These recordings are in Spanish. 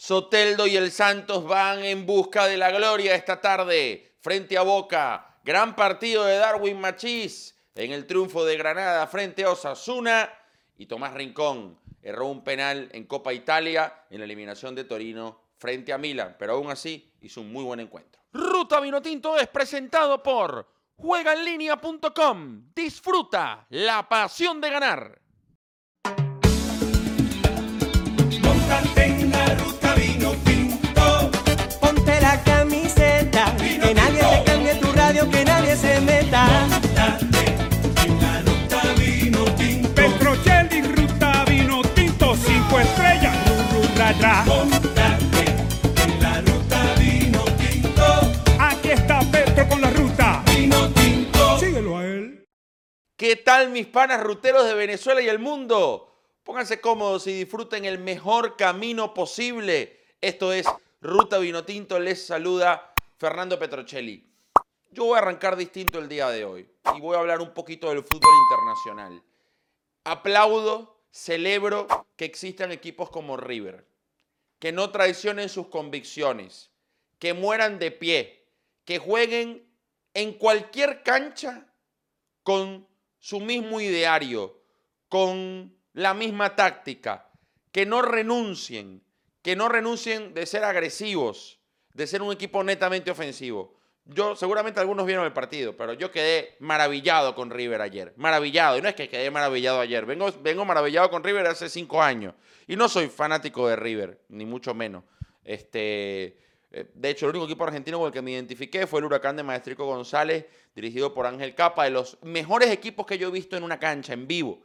Soteldo y el Santos van en busca de la gloria esta tarde frente a Boca. Gran partido de Darwin Machís en el triunfo de Granada frente a Osasuna. Y Tomás Rincón erró un penal en Copa Italia en la eliminación de Torino frente a Milan. Pero aún así hizo un muy buen encuentro. Ruta Vinotinto es presentado por juegaenlinea.com. Disfruta la pasión de ganar. En la ruta vino tinto. Aquí está Petro con la ruta. Vino tinto. Síguelo a él. ¿Qué tal mis panas ruteros de Venezuela y el mundo? Pónganse cómodos y disfruten el mejor camino posible. Esto es Ruta Vinotinto. Les saluda Fernando Petrocelli. Yo voy a arrancar distinto el día de hoy y voy a hablar un poquito del fútbol internacional. Aplaudo, celebro que existan equipos como River, que no traicionen sus convicciones, que mueran de pie, que jueguen en cualquier cancha con su mismo ideario, con la misma táctica, que no renuncien, que no renuncien de ser agresivos, de ser un equipo netamente ofensivo. Yo, seguramente algunos vieron el partido, pero yo quedé maravillado con River ayer. Maravillado. Y no es que quedé maravillado ayer. Vengo, vengo maravillado con River hace cinco años. Y no soy fanático de River, ni mucho menos. Este, eh, de hecho, el único equipo argentino con el que me identifiqué fue el Huracán de Maestrico González, dirigido por Ángel Capa, de los mejores equipos que yo he visto en una cancha, en vivo.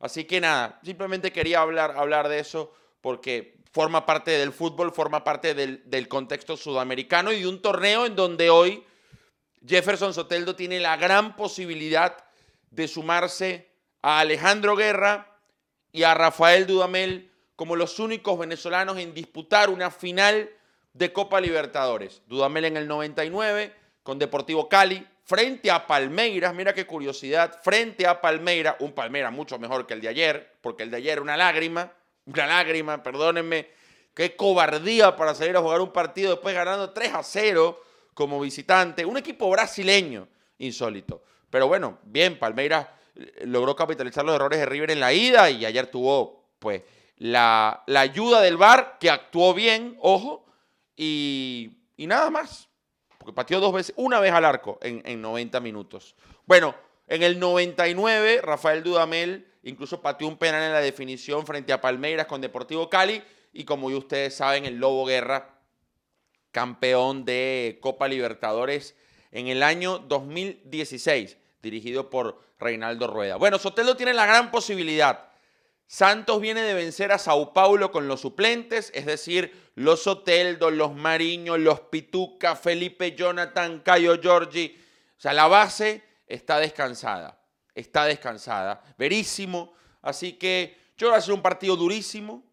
Así que nada, simplemente quería hablar, hablar de eso porque forma parte del fútbol, forma parte del, contexto sudamericano y de un torneo en donde hoy Jefferson Soteldo tiene la gran posibilidad de sumarse a Alejandro Guerra y a Rafael Dudamel como los únicos venezolanos en disputar una final de Copa Libertadores. Dudamel en el 99 con Deportivo Cali frente a Palmeiras, mira qué curiosidad, frente a Palmeiras, un Palmeiras mucho mejor que el de ayer, porque el de ayer era una lágrima, una lágrima, perdónenme, qué cobardía para salir a jugar un partido después ganando 3 a 0 como visitante, un equipo brasileño insólito. Pero bueno, bien, Palmeiras eh, logró capitalizar los errores de River en la ida y ayer tuvo pues la, la ayuda del VAR que actuó bien, ojo, y, y nada más. Porque pateó dos veces, una vez al arco en, en 90 minutos. Bueno, en el 99, Rafael Dudamel incluso pateó un penal en la definición frente a Palmeiras con Deportivo Cali. Y como ustedes saben, el Lobo Guerra, campeón de Copa Libertadores en el año 2016, dirigido por Reinaldo Rueda. Bueno, Sotelo tiene la gran posibilidad. Santos viene de vencer a Sao Paulo con los suplentes, es decir, los Soteldo, los Mariño, los Pituca, Felipe Jonathan, Cayo Giorgi. O sea, la base está descansada. Está descansada. Verísimo. Así que yo creo que va a ser un partido durísimo.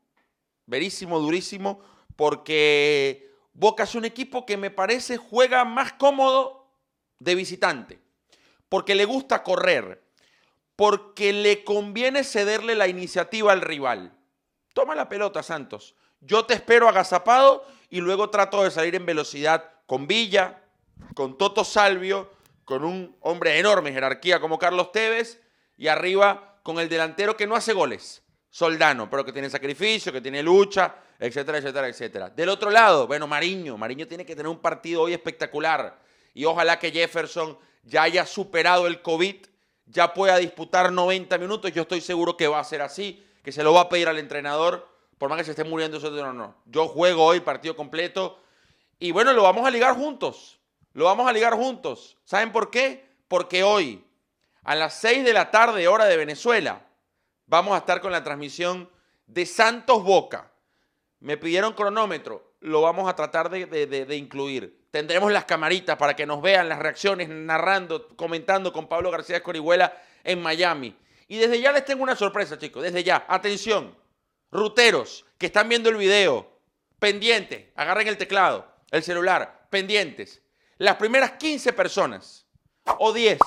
Verísimo, durísimo. Porque Boca es un equipo que me parece juega más cómodo de visitante. Porque le gusta correr porque le conviene cederle la iniciativa al rival. Toma la pelota, Santos. Yo te espero agazapado y luego trato de salir en velocidad con Villa, con Toto Salvio, con un hombre de enorme jerarquía como Carlos Tevez y arriba con el delantero que no hace goles, Soldano, pero que tiene sacrificio, que tiene lucha, etcétera, etcétera, etcétera. Del otro lado, bueno, Mariño. Mariño tiene que tener un partido hoy espectacular y ojalá que Jefferson ya haya superado el COVID ya pueda disputar 90 minutos. Yo estoy seguro que va a ser así, que se lo va a pedir al entrenador, por más que se esté muriendo no, no. Yo juego hoy partido completo y bueno, lo vamos a ligar juntos. Lo vamos a ligar juntos. ¿Saben por qué? Porque hoy, a las 6 de la tarde, hora de Venezuela, vamos a estar con la transmisión de Santos Boca. Me pidieron cronómetro, lo vamos a tratar de, incluir. Tendremos las camaritas para que nos vean las reacciones, narrando, comentando con Pablo García Escorihuela en Miami. Y desde ya les tengo una sorpresa, chicos. Desde ya, atención, ruteros que están viendo el video, pendientes, agarren el teclado, el celular, pendientes. Las primeras 15 personas, o 10,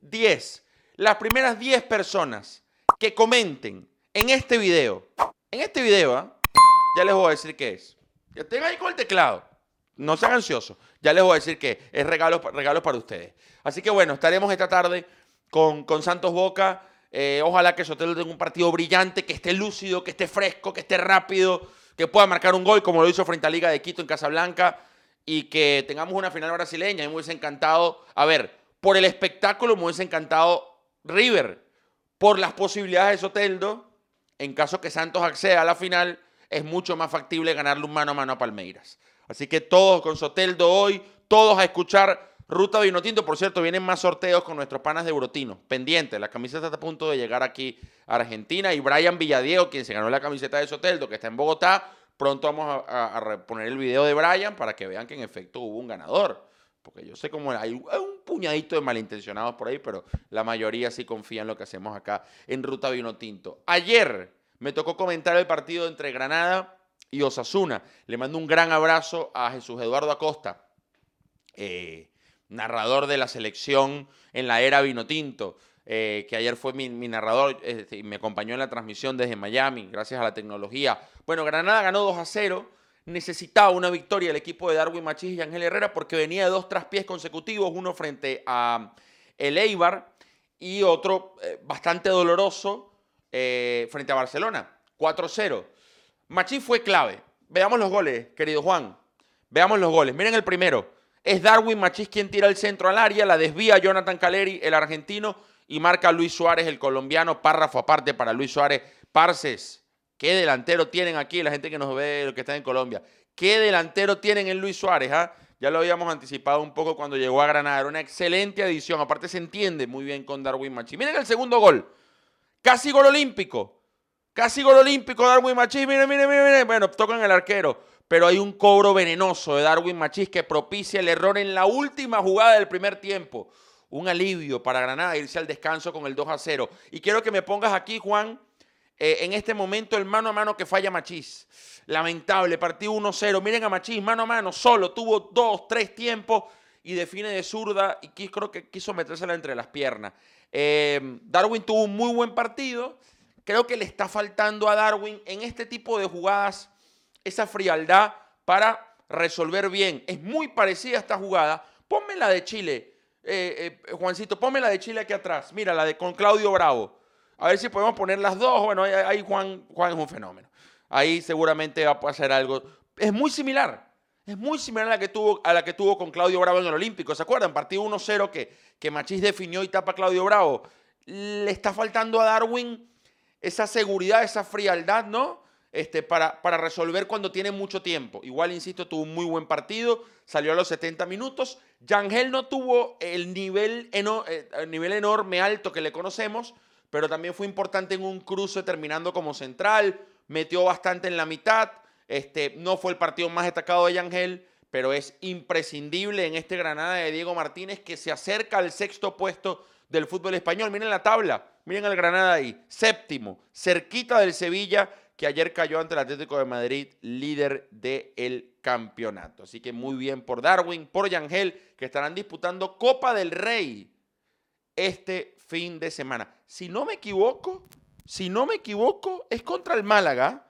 10, las primeras 10 personas que comenten en este video, en este video, ¿ah? ya les voy a decir qué es. Que estén ahí con el teclado. No sean ansiosos. Ya les voy a decir que es regalo, para ustedes. Así que bueno, estaremos esta tarde con, con Santos Boca. Eh, ojalá que Sotelo tenga un partido brillante, que esté lúcido, que esté fresco, que esté rápido, que pueda marcar un gol como lo hizo frente a Liga de Quito en Casablanca y que tengamos una final brasileña. A encantado, a ver, por el espectáculo me encantado River, por las posibilidades de Soteldo, en caso que Santos acceda a la final, es mucho más factible ganarle un mano a mano a Palmeiras. Así que todos con Soteldo hoy, todos a escuchar Ruta Vinotinto. Por cierto, vienen más sorteos con nuestros panas de Brotino. Pendiente, la camiseta está a punto de llegar aquí a Argentina. Y Brian Villadiego, quien se ganó la camiseta de Soteldo, que está en Bogotá, pronto vamos a, a, a reponer el video de Brian para que vean que en efecto hubo un ganador. Porque yo sé cómo hay un puñadito de malintencionados por ahí, pero la mayoría sí confía en lo que hacemos acá en Ruta Vinotinto. Ayer me tocó comentar el partido entre Granada y Osasuna. Le mando un gran abrazo a Jesús Eduardo Acosta, eh, narrador de la selección en la era Vinotinto, eh, que ayer fue mi, narrador este, y me acompañó en la transmisión desde Miami, gracias a la tecnología. Bueno, Granada ganó 2 a 0. Necesitaba una victoria el equipo de Darwin Machís y Ángel Herrera porque venía de dos traspiés consecutivos, uno frente a el Eibar y otro eh, bastante doloroso eh, frente a Barcelona, 4-0. Machís fue clave. Veamos los goles, querido Juan. Veamos los goles. Miren el primero. Es Darwin Machís quien tira el centro al área, la desvía Jonathan Caleri, el argentino, y marca Luis Suárez, el colombiano. Párrafo aparte para Luis Suárez. Parces, ¿qué delantero tienen aquí? La gente que nos ve, los que están en Colombia. ¿Qué delantero tienen en Luis Suárez? ah? Ya lo habíamos anticipado un poco cuando llegó a Granada. Era una excelente adición. Aparte se entiende muy bien con Darwin Machís. Miren el segundo gol. Casi gol olímpico. Casi gol olímpico, Darwin Machís. Miren, miren, miren, miren. Bueno, tocan el arquero. Pero hay un cobro venenoso de Darwin Machís que propicia el error en la última jugada del primer tiempo. Un alivio para Granada irse al descanso con el 2 a 0. Y quiero que me pongas aquí, Juan, eh, en este momento el mano a mano que falla Machís. Lamentable, partido 1-0. Miren a Machís, mano a mano, solo. Tuvo dos, tres tiempos y define de zurda y creo que quiso metérsela entre las piernas. Eh, Darwin tuvo un muy buen partido. Creo que le está faltando a Darwin en este tipo de jugadas esa frialdad para resolver bien. Es muy parecida a esta jugada. Ponme la de Chile, eh, eh, Juancito, ponme la de Chile aquí atrás. Mira, la de con Claudio Bravo. A ver si podemos poner las dos. Bueno, ahí, Juan, Juan es un fenómeno. Ahí seguramente va a pasar algo. Es muy similar. Es muy similar a la que tuvo, a la que tuvo con Claudio Bravo en el Olímpico. ¿Se acuerdan? Partido 1-0 que, que Machís definió y tapa Claudio Bravo. Le está faltando a Darwin esa seguridad, esa frialdad, ¿no? Este, para, resolver cuando tiene mucho tiempo. Igual, insisto, tuvo un muy buen partido, salió a los 70 minutos. Yangel no tuvo el nivel, eh, el nivel enorme, alto que le conocemos, pero también fue importante en un cruce terminando como central, metió bastante en la mitad. Este, no fue el partido más destacado de Yangel, pero es imprescindible en este Granada de Diego Martínez que se acerca al sexto puesto del fútbol español. Miren la tabla, miren el Granada ahí, séptimo, cerquita del Sevilla, que ayer cayó ante el Atlético de Madrid, líder del campeonato. Así que muy bien por Darwin, por Yangel, que estarán disputando Copa del Rey este fin de semana. Si no me equivoco, si no me equivoco, es contra el Málaga.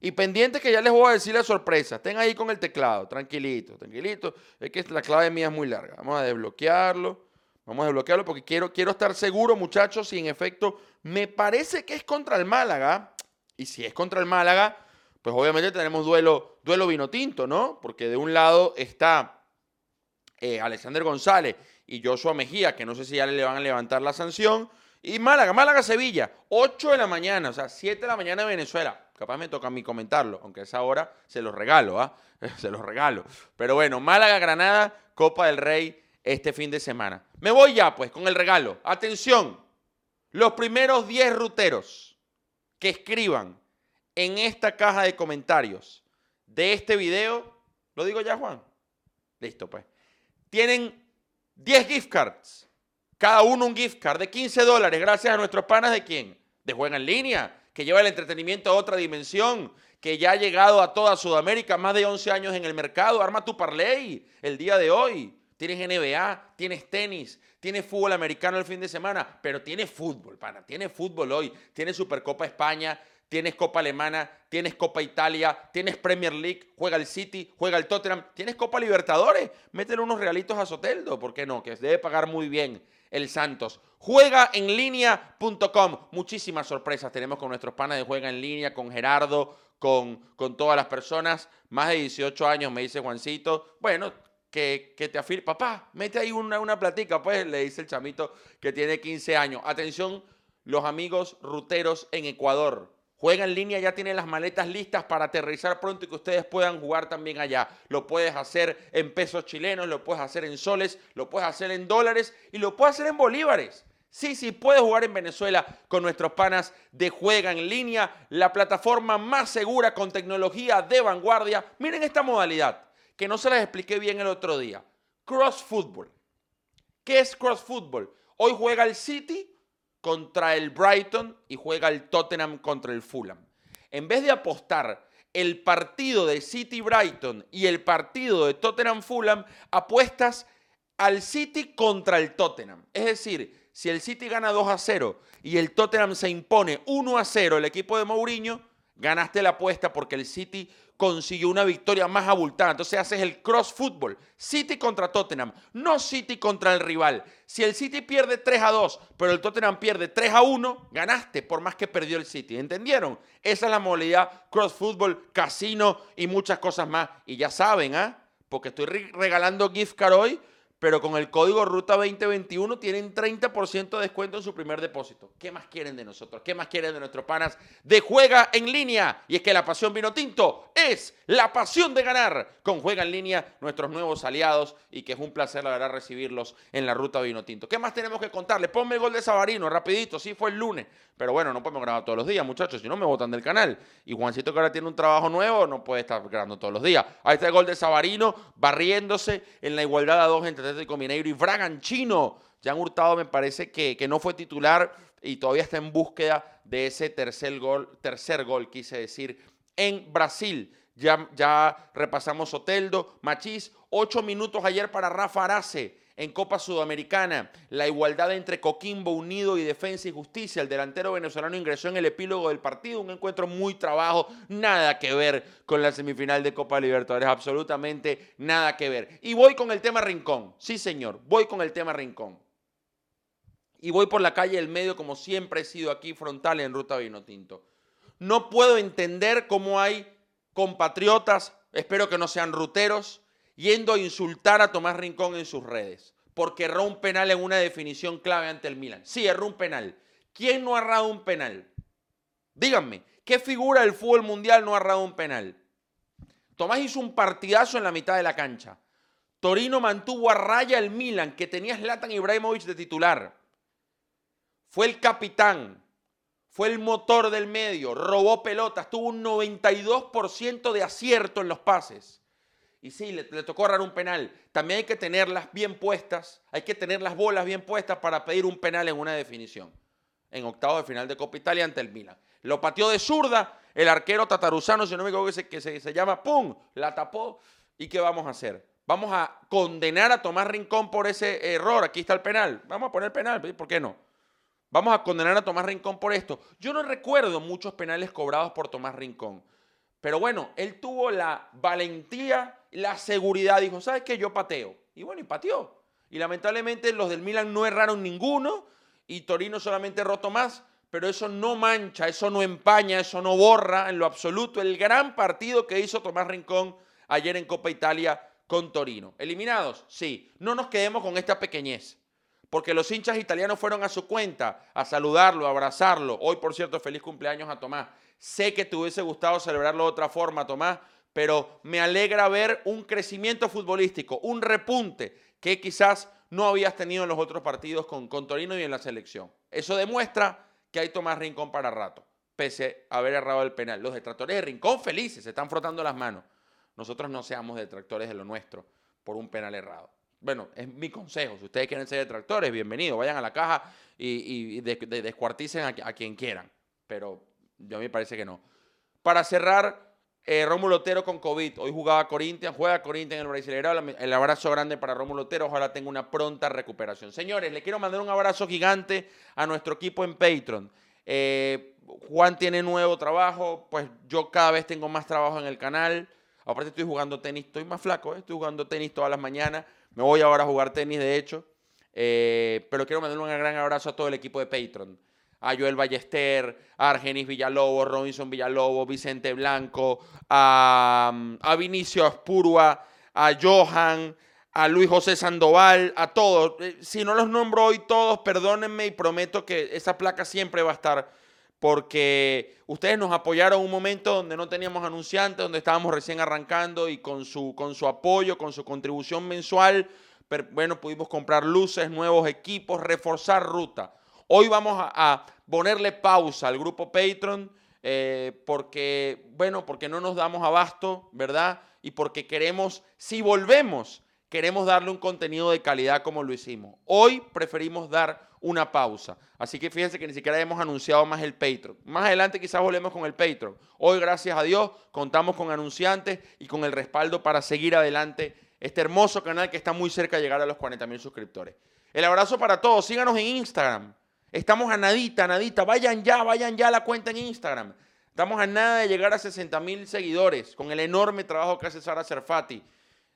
Y pendiente que ya les voy a decir la sorpresa. Estén ahí con el teclado, tranquilito, tranquilito. Es que la clave mía es muy larga. Vamos a desbloquearlo. Vamos a desbloquearlo porque quiero, quiero estar seguro, muchachos, si en efecto me parece que es contra el Málaga. Y si es contra el Málaga, pues obviamente tenemos duelo, duelo vino tinto, ¿no? Porque de un lado está eh, Alexander González y Joshua Mejía, que no sé si ya le van a levantar la sanción. Y Málaga, Málaga-Sevilla, 8 de la mañana, o sea, 7 de la mañana de Venezuela. Capaz me toca a mí comentarlo, aunque a esa hora se los regalo, ¿ah? se los regalo. Pero bueno, Málaga-Granada, Copa del Rey este fin de semana. Me voy ya, pues, con el regalo. Atención, los primeros 10 ruteros que escriban en esta caja de comentarios de este video, ¿lo digo ya, Juan? Listo, pues. Tienen 10 gift cards. Cada uno un gift card de 15 dólares, gracias a nuestros panas de quién? De Juega en Línea, que lleva el entretenimiento a otra dimensión, que ya ha llegado a toda Sudamérica, más de 11 años en el mercado. Arma tu parlay el día de hoy. Tienes NBA, tienes tenis, tienes fútbol americano el fin de semana, pero tienes fútbol, pana. Tienes fútbol hoy. Tienes Supercopa España, tienes Copa Alemana, tienes Copa Italia, tienes Premier League, juega el City, juega el Tottenham, tienes Copa Libertadores, métele unos realitos a Soteldo, ¿por qué no? Que debe pagar muy bien el Santos. Juega en. Muchísimas sorpresas tenemos con nuestros panas de Juega en línea, con Gerardo, con, con todas las personas. Más de 18 años, me dice Juancito. Bueno, que, te afirme. Papá, mete ahí una, una platica, pues, le dice el chamito que tiene 15 años. Atención, los amigos ruteros en Ecuador. Juega en línea, ya tiene las maletas listas para aterrizar pronto y que ustedes puedan jugar también allá. Lo puedes hacer en pesos chilenos, lo puedes hacer en soles, lo puedes hacer en dólares y lo puedes hacer en bolívares. Sí, sí, puedes jugar en Venezuela con nuestros panas de Juega en línea, la plataforma más segura con tecnología de vanguardia. Miren esta modalidad, que no se las expliqué bien el otro día. Cross Football. ¿Qué es Cross Football? Hoy juega el City contra el Brighton y juega el Tottenham contra el Fulham. En vez de apostar el partido de City Brighton y el partido de Tottenham Fulham, apuestas al City contra el Tottenham. Es decir, si el City gana 2 a 0 y el Tottenham se impone 1 a 0 el equipo de Mourinho, ganaste la apuesta porque el City consiguió una victoria más abultada. Entonces haces el cross football. City contra Tottenham, no City contra el rival. Si el City pierde 3 a 2, pero el Tottenham pierde 3 a 1, ganaste por más que perdió el City. ¿Entendieron? Esa es la modalidad cross football, casino y muchas cosas más. Y ya saben, ¿ah? Porque estoy re- regalando gift card hoy pero con el código Ruta 2021 tienen 30% de descuento en su primer depósito. ¿Qué más quieren de nosotros? ¿Qué más quieren de nuestros panas de Juega en línea? Y es que la pasión vino tinto es la pasión de ganar con Juega en línea, nuestros nuevos aliados y que es un placer la verdad recibirlos en la Ruta vino tinto. ¿Qué más tenemos que contarles? Ponme el gol de Sabarino rapidito, sí fue el lunes, pero bueno, no podemos grabar todos los días, muchachos, si no me botan del canal. Y Juancito que ahora tiene un trabajo nuevo, no puede estar grabando todos los días. Ahí está el gol de Sabarino, barriéndose en la igualdad a dos entre Atlético Mineiro y Braganchino. Jan Hurtado me parece que, que no fue titular y todavía está en búsqueda de ese tercer gol, tercer gol, quise decir, en Brasil. Ya, ya repasamos Soteldo, Machís, ocho minutos ayer para Rafa Arace en Copa Sudamericana. La igualdad entre Coquimbo Unido y Defensa y Justicia. El delantero venezolano ingresó en el epílogo del partido. Un encuentro muy trabajo. Nada que ver con la semifinal de Copa Libertadores. Absolutamente nada que ver. Y voy con el tema Rincón. Sí, señor. Voy con el tema Rincón. Y voy por la calle del medio como siempre he sido aquí frontal en Ruta Vino Tinto. No puedo entender cómo hay compatriotas, espero que no sean ruteros, yendo a insultar a Tomás Rincón en sus redes, porque erró un penal en una definición clave ante el Milan. Sí, erró un penal. ¿Quién no ha errado un penal? Díganme, ¿qué figura del fútbol mundial no ha errado un penal? Tomás hizo un partidazo en la mitad de la cancha. Torino mantuvo a raya el Milan, que tenía Zlatan Ibrahimovic de titular. Fue el capitán, fue el motor del medio, robó pelotas, tuvo un 92% de acierto en los pases. Y sí, le, tocó errar un penal. También hay que tenerlas bien puestas, hay que tener las bolas bien puestas para pedir un penal en una definición. En octavo de final de Copa Italia ante el Milan. Lo pateó de zurda, el arquero tataruzano, si no me equivoco, que se, se llama, ¡pum! La tapó. ¿Y qué vamos a hacer? Vamos a condenar a Tomás Rincón por ese error. Aquí está el penal. Vamos a poner penal, ¿por qué no? Vamos a condenar a Tomás Rincón por esto. Yo no recuerdo muchos penales cobrados por Tomás Rincón. Pero bueno, él tuvo la valentía, la seguridad. Dijo, ¿sabes qué? Yo pateo. Y bueno, y pateó. Y lamentablemente los del Milan no erraron ninguno. Y Torino solamente erró Tomás. Pero eso no mancha, eso no empaña, eso no borra en lo absoluto el gran partido que hizo Tomás Rincón ayer en Copa Italia con Torino. ¿Eliminados? Sí. No nos quedemos con esta pequeñez porque los hinchas italianos fueron a su cuenta a saludarlo, a abrazarlo. Hoy, por cierto, feliz cumpleaños a Tomás. Sé que te hubiese gustado celebrarlo de otra forma, Tomás, pero me alegra ver un crecimiento futbolístico, un repunte que quizás no habías tenido en los otros partidos con, con Torino y en la selección. Eso demuestra que hay Tomás Rincón para rato, pese a haber errado el penal. Los detractores de Rincón felices, se están frotando las manos. Nosotros no seamos detractores de lo nuestro por un penal errado bueno, es mi consejo. Si ustedes quieren ser detractores, bienvenidos. Vayan a la caja y, y de, de, descuarticen a, quien quieran. Pero yo a mí me parece que no. Para cerrar, eh, Rómulo Otero con COVID. Hoy jugaba Corinthians, juega Corinthians en el Brasileirao. El abrazo grande para Rómulo Otero. Ojalá tenga una pronta recuperación. Señores, le quiero mandar un abrazo gigante a nuestro equipo en Patreon. Eh, Juan tiene nuevo trabajo, pues yo cada vez tengo más trabajo en el canal. Aparte estoy jugando tenis, estoy más flaco, ¿eh? estoy jugando tenis todas las mañanas. Me voy ahora a jugar tenis, de hecho. Eh, pero quiero mandarle un gran abrazo a todo el equipo de Patreon. A Joel Ballester, a Argenis Villalobos, Robinson Villalobos, Vicente Blanco, a, a Vinicio Aspurua, a Johan, a Luis José Sandoval, a todos. Eh, Si no los nombro hoy todos, perdónenme y prometo que esa placa siempre va a estar porque ustedes nos apoyaron un momento donde no teníamos anunciantes, donde estábamos recién arrancando y con su, con su apoyo, con su contribución mensual, bueno, pudimos comprar luces, nuevos equipos, reforzar ruta. Hoy vamos a, a ponerle pausa al grupo Patreon eh, porque, bueno, porque no nos damos abasto, ¿verdad? Y porque queremos, si volvemos, queremos darle un contenido de calidad como lo hicimos. Hoy preferimos dar una pausa. Así que fíjense que ni siquiera hemos anunciado más el Patreon. Más adelante quizás volvemos con el Patreon. Hoy, gracias a Dios, contamos con anunciantes y con el respaldo para seguir adelante este hermoso canal que está muy cerca de llegar a los 40 mil suscriptores. El abrazo para todos. Síganos en Instagram. Estamos a nadita, a nadita. Vayan ya, vayan ya a la cuenta en Instagram. Estamos a nada de llegar a 60 mil seguidores con el enorme trabajo que hace Sara Serfati.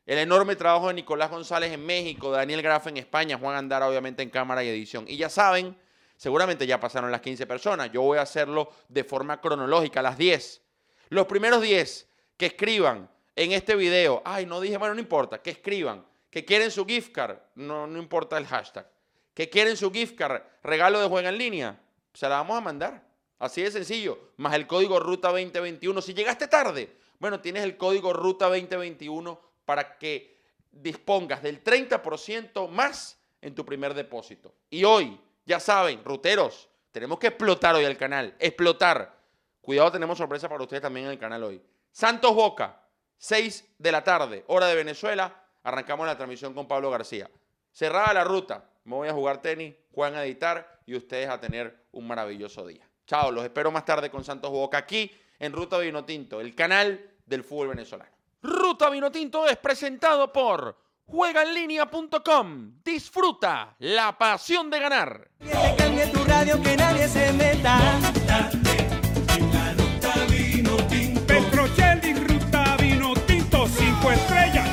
El enorme trabajo de Nicolás González en México, Daniel Graf en España, Juan Andara obviamente en cámara y edición. Y ya saben, seguramente ya pasaron las 15 personas. Yo voy a hacerlo de forma cronológica, las 10. Los primeros 10 que escriban en este video, ay, no dije, bueno, no importa, que escriban, que quieren su gift card, no, no importa el hashtag, que quieren su gift card, regalo de juego en línea, se la vamos a mandar. Así de sencillo, más el código Ruta 2021. Si llegaste tarde, bueno, tienes el código Ruta 2021 para que dispongas del 30% más en tu primer depósito. Y hoy, ya saben, ruteros, tenemos que explotar hoy el canal, explotar. Cuidado, tenemos sorpresa para ustedes también en el canal hoy. Santos Boca, 6 de la tarde, hora de Venezuela. Arrancamos la transmisión con Pablo García. Cerrada la ruta, me voy a jugar tenis, Juan a editar y ustedes a tener un maravilloso día. Chao, los espero más tarde con Santos Boca aquí en Ruta Vino Tinto, el canal del fútbol venezolano. Ruta Vinotinto es presentado por juegaenlinea.com. Disfruta la pasión de ganar. Que cambie tu radio, que nadie se meta. Ruta estrellas.